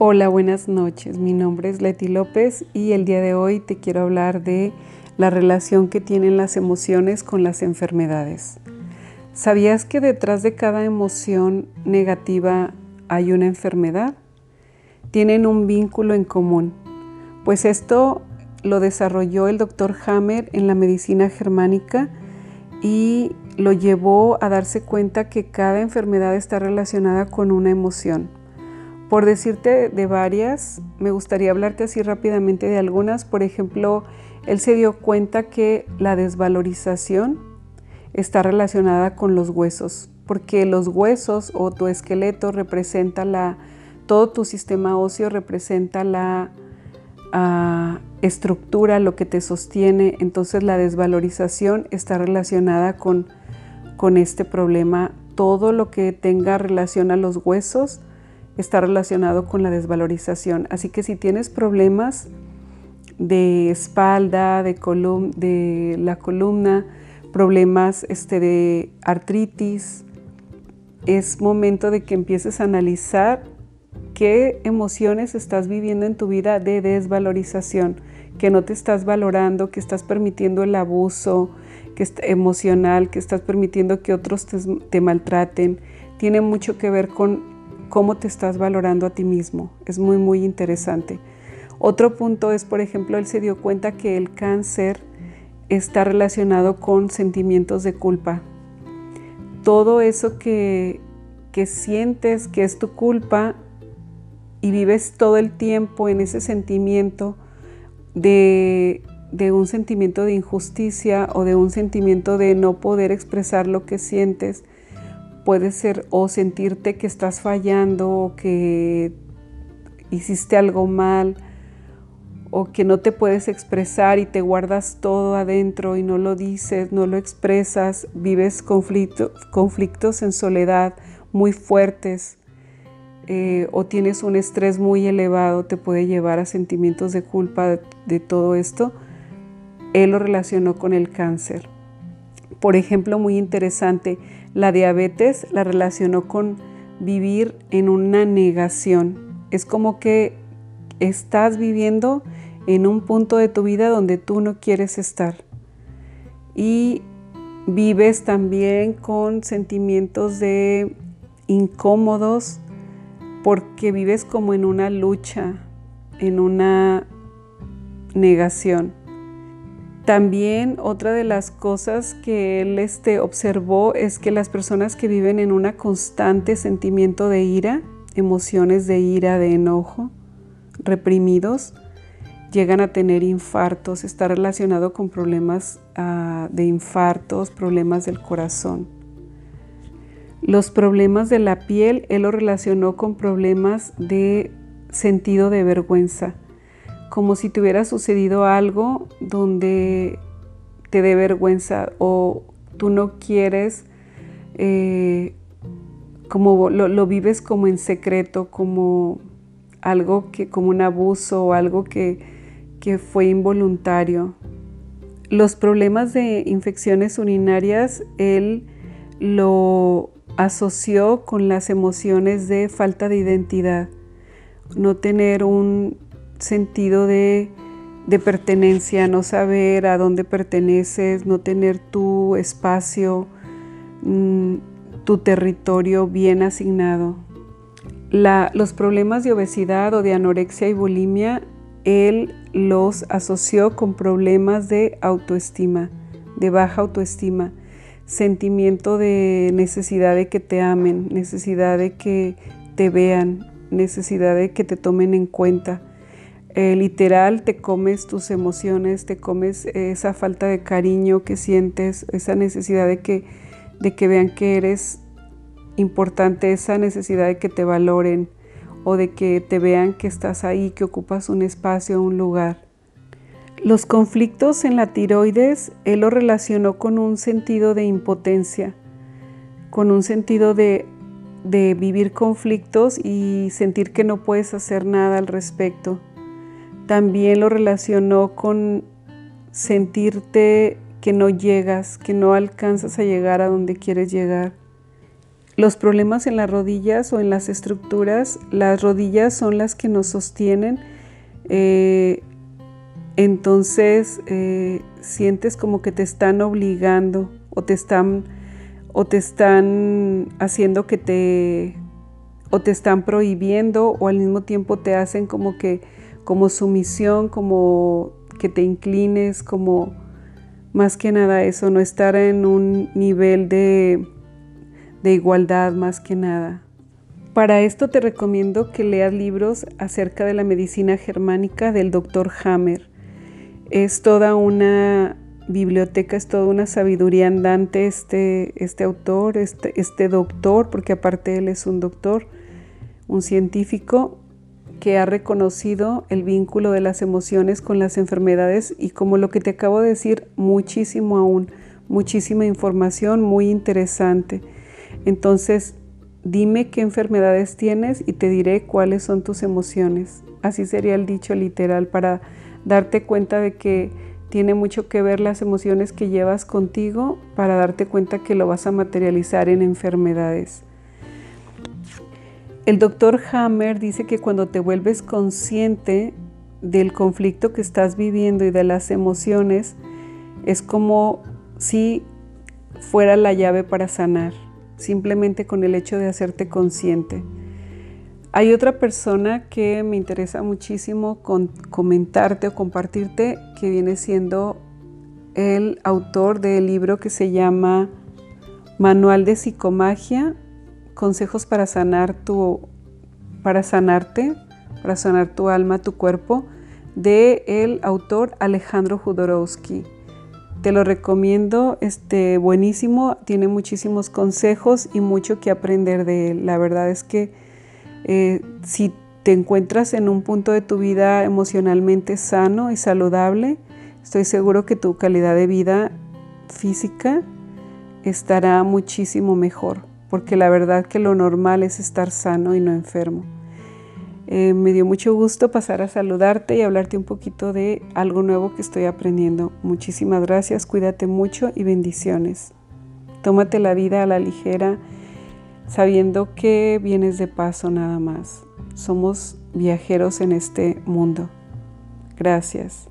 Hola, buenas noches. Mi nombre es Leti López y el día de hoy te quiero hablar de la relación que tienen las emociones con las enfermedades. ¿Sabías que detrás de cada emoción negativa hay una enfermedad? Tienen un vínculo en común, pues esto lo desarrolló el doctor Hammer en la medicina germánica y lo llevó a darse cuenta que cada enfermedad está relacionada con una emoción. Por decirte de varias, me gustaría hablarte así rápidamente de algunas. Por ejemplo, él se dio cuenta que la desvalorización está relacionada con los huesos, porque los huesos o tu esqueleto representa la, todo tu sistema óseo representa la ah, estructura, lo que te sostiene. Entonces la desvalorización está relacionada con, con este problema. Todo lo que tenga relación a los huesos está relacionado con la desvalorización. Así que si tienes problemas de espalda, de, de la columna, problemas este, de artritis, es momento de que empieces a analizar qué emociones estás viviendo en tu vida de desvalorización, que no te estás valorando, que estás permitiendo el abuso que emocional, que estás permitiendo que otros te maltraten. Tiene mucho que ver con cómo te estás valorando a ti mismo. Es muy, muy interesante. Otro punto es, por ejemplo, él se dio cuenta que el cáncer está relacionado con sentimientos de culpa. Todo eso que, que sientes que es tu culpa y vives todo el tiempo en ese sentimiento de, de un sentimiento de injusticia o de un sentimiento de no poder expresar lo que sientes, puede ser o sentirte que estás fallando o que hiciste algo mal o que no te puedes expresar y te guardas todo adentro y no lo dices, no lo expresas, vives conflictos en soledad muy fuertes eh, o tienes un estrés muy elevado, te puede llevar a sentimientos de culpa de todo esto. Él lo relacionó con el cáncer. Por ejemplo, muy interesante, la diabetes la relacionó con vivir en una negación. Es como que estás viviendo en un punto de tu vida donde tú no quieres estar. Y vives también con sentimientos de incómodos porque vives como en una lucha, en una negación. También otra de las cosas que él este, observó es que las personas que viven en un constante sentimiento de ira, emociones de ira, de enojo, reprimidos, llegan a tener infartos, está relacionado con problemas ah, de infartos, problemas del corazón. Los problemas de la piel, él lo relacionó con problemas de sentido de vergüenza como si te hubiera sucedido algo donde te dé vergüenza o tú no quieres, eh, como lo, vives como en secreto, como algo que, como un abuso o algo que, que fue involuntario. Los problemas de infecciones urinarias, él lo asoció con las emociones de falta de identidad, no tener un sentido de, pertenencia, no saber a dónde perteneces, no tener tu espacio, mm, tu territorio bien asignado. los problemas de obesidad o de anorexia y bulimia, él los asoció con problemas de autoestima, de baja autoestima, sentimiento de necesidad de que te amen, necesidad de que te vean, necesidad de que te tomen en cuenta. Eh, literal te comes tus emociones, te comes esa falta de cariño que sientes, esa necesidad de que, de que vean que eres importante, esa necesidad de que te valoren o de que te vean que estás ahí, que ocupas un espacio, un lugar. Los conflictos en la tiroides, él lo relacionó con un sentido de impotencia, con un sentido de, de vivir conflictos y sentir que no puedes hacer nada al respecto también lo relacionó con sentirte que no llegas, que no alcanzas a llegar a donde quieres llegar. los problemas en las rodillas o en las estructuras, las rodillas son las que nos sostienen. Eh, entonces eh, sientes como que te están obligando o te están o te están haciendo que te o te están prohibiendo o al mismo tiempo te hacen como que como sumisión, como que te inclines, como más que nada eso, no estar en un nivel de, de igualdad más que nada. Para esto te recomiendo que leas libros acerca de la medicina germánica del doctor Hammer. Es toda una biblioteca, es toda una sabiduría andante este, este autor, este, este doctor, porque aparte él es un doctor, un científico que ha reconocido el vínculo de las emociones con las enfermedades y como lo que te acabo de decir, muchísimo aún, muchísima información muy interesante. Entonces, dime qué enfermedades tienes y te diré cuáles son tus emociones. Así sería el dicho literal para darte cuenta de que tiene mucho que ver las emociones que llevas contigo para darte cuenta que lo vas a materializar en enfermedades. El doctor Hammer dice que cuando te vuelves consciente del conflicto que estás viviendo y de las emociones, es como si fuera la llave para sanar, simplemente con el hecho de hacerte consciente. Hay otra persona que me interesa muchísimo comentarte o compartirte, que viene siendo el autor del libro que se llama Manual de Psicomagia consejos para sanar tu, para sanarte, para sanar tu alma, tu cuerpo, de el autor Alejandro Jodorowsky. Te lo recomiendo, este buenísimo, tiene muchísimos consejos y mucho que aprender de él. La verdad es que eh, si te encuentras en un punto de tu vida emocionalmente sano y saludable, estoy seguro que tu calidad de vida física estará muchísimo mejor porque la verdad que lo normal es estar sano y no enfermo. Eh, me dio mucho gusto pasar a saludarte y hablarte un poquito de algo nuevo que estoy aprendiendo. Muchísimas gracias, cuídate mucho y bendiciones. Tómate la vida a la ligera, sabiendo que vienes de paso nada más. Somos viajeros en este mundo. Gracias.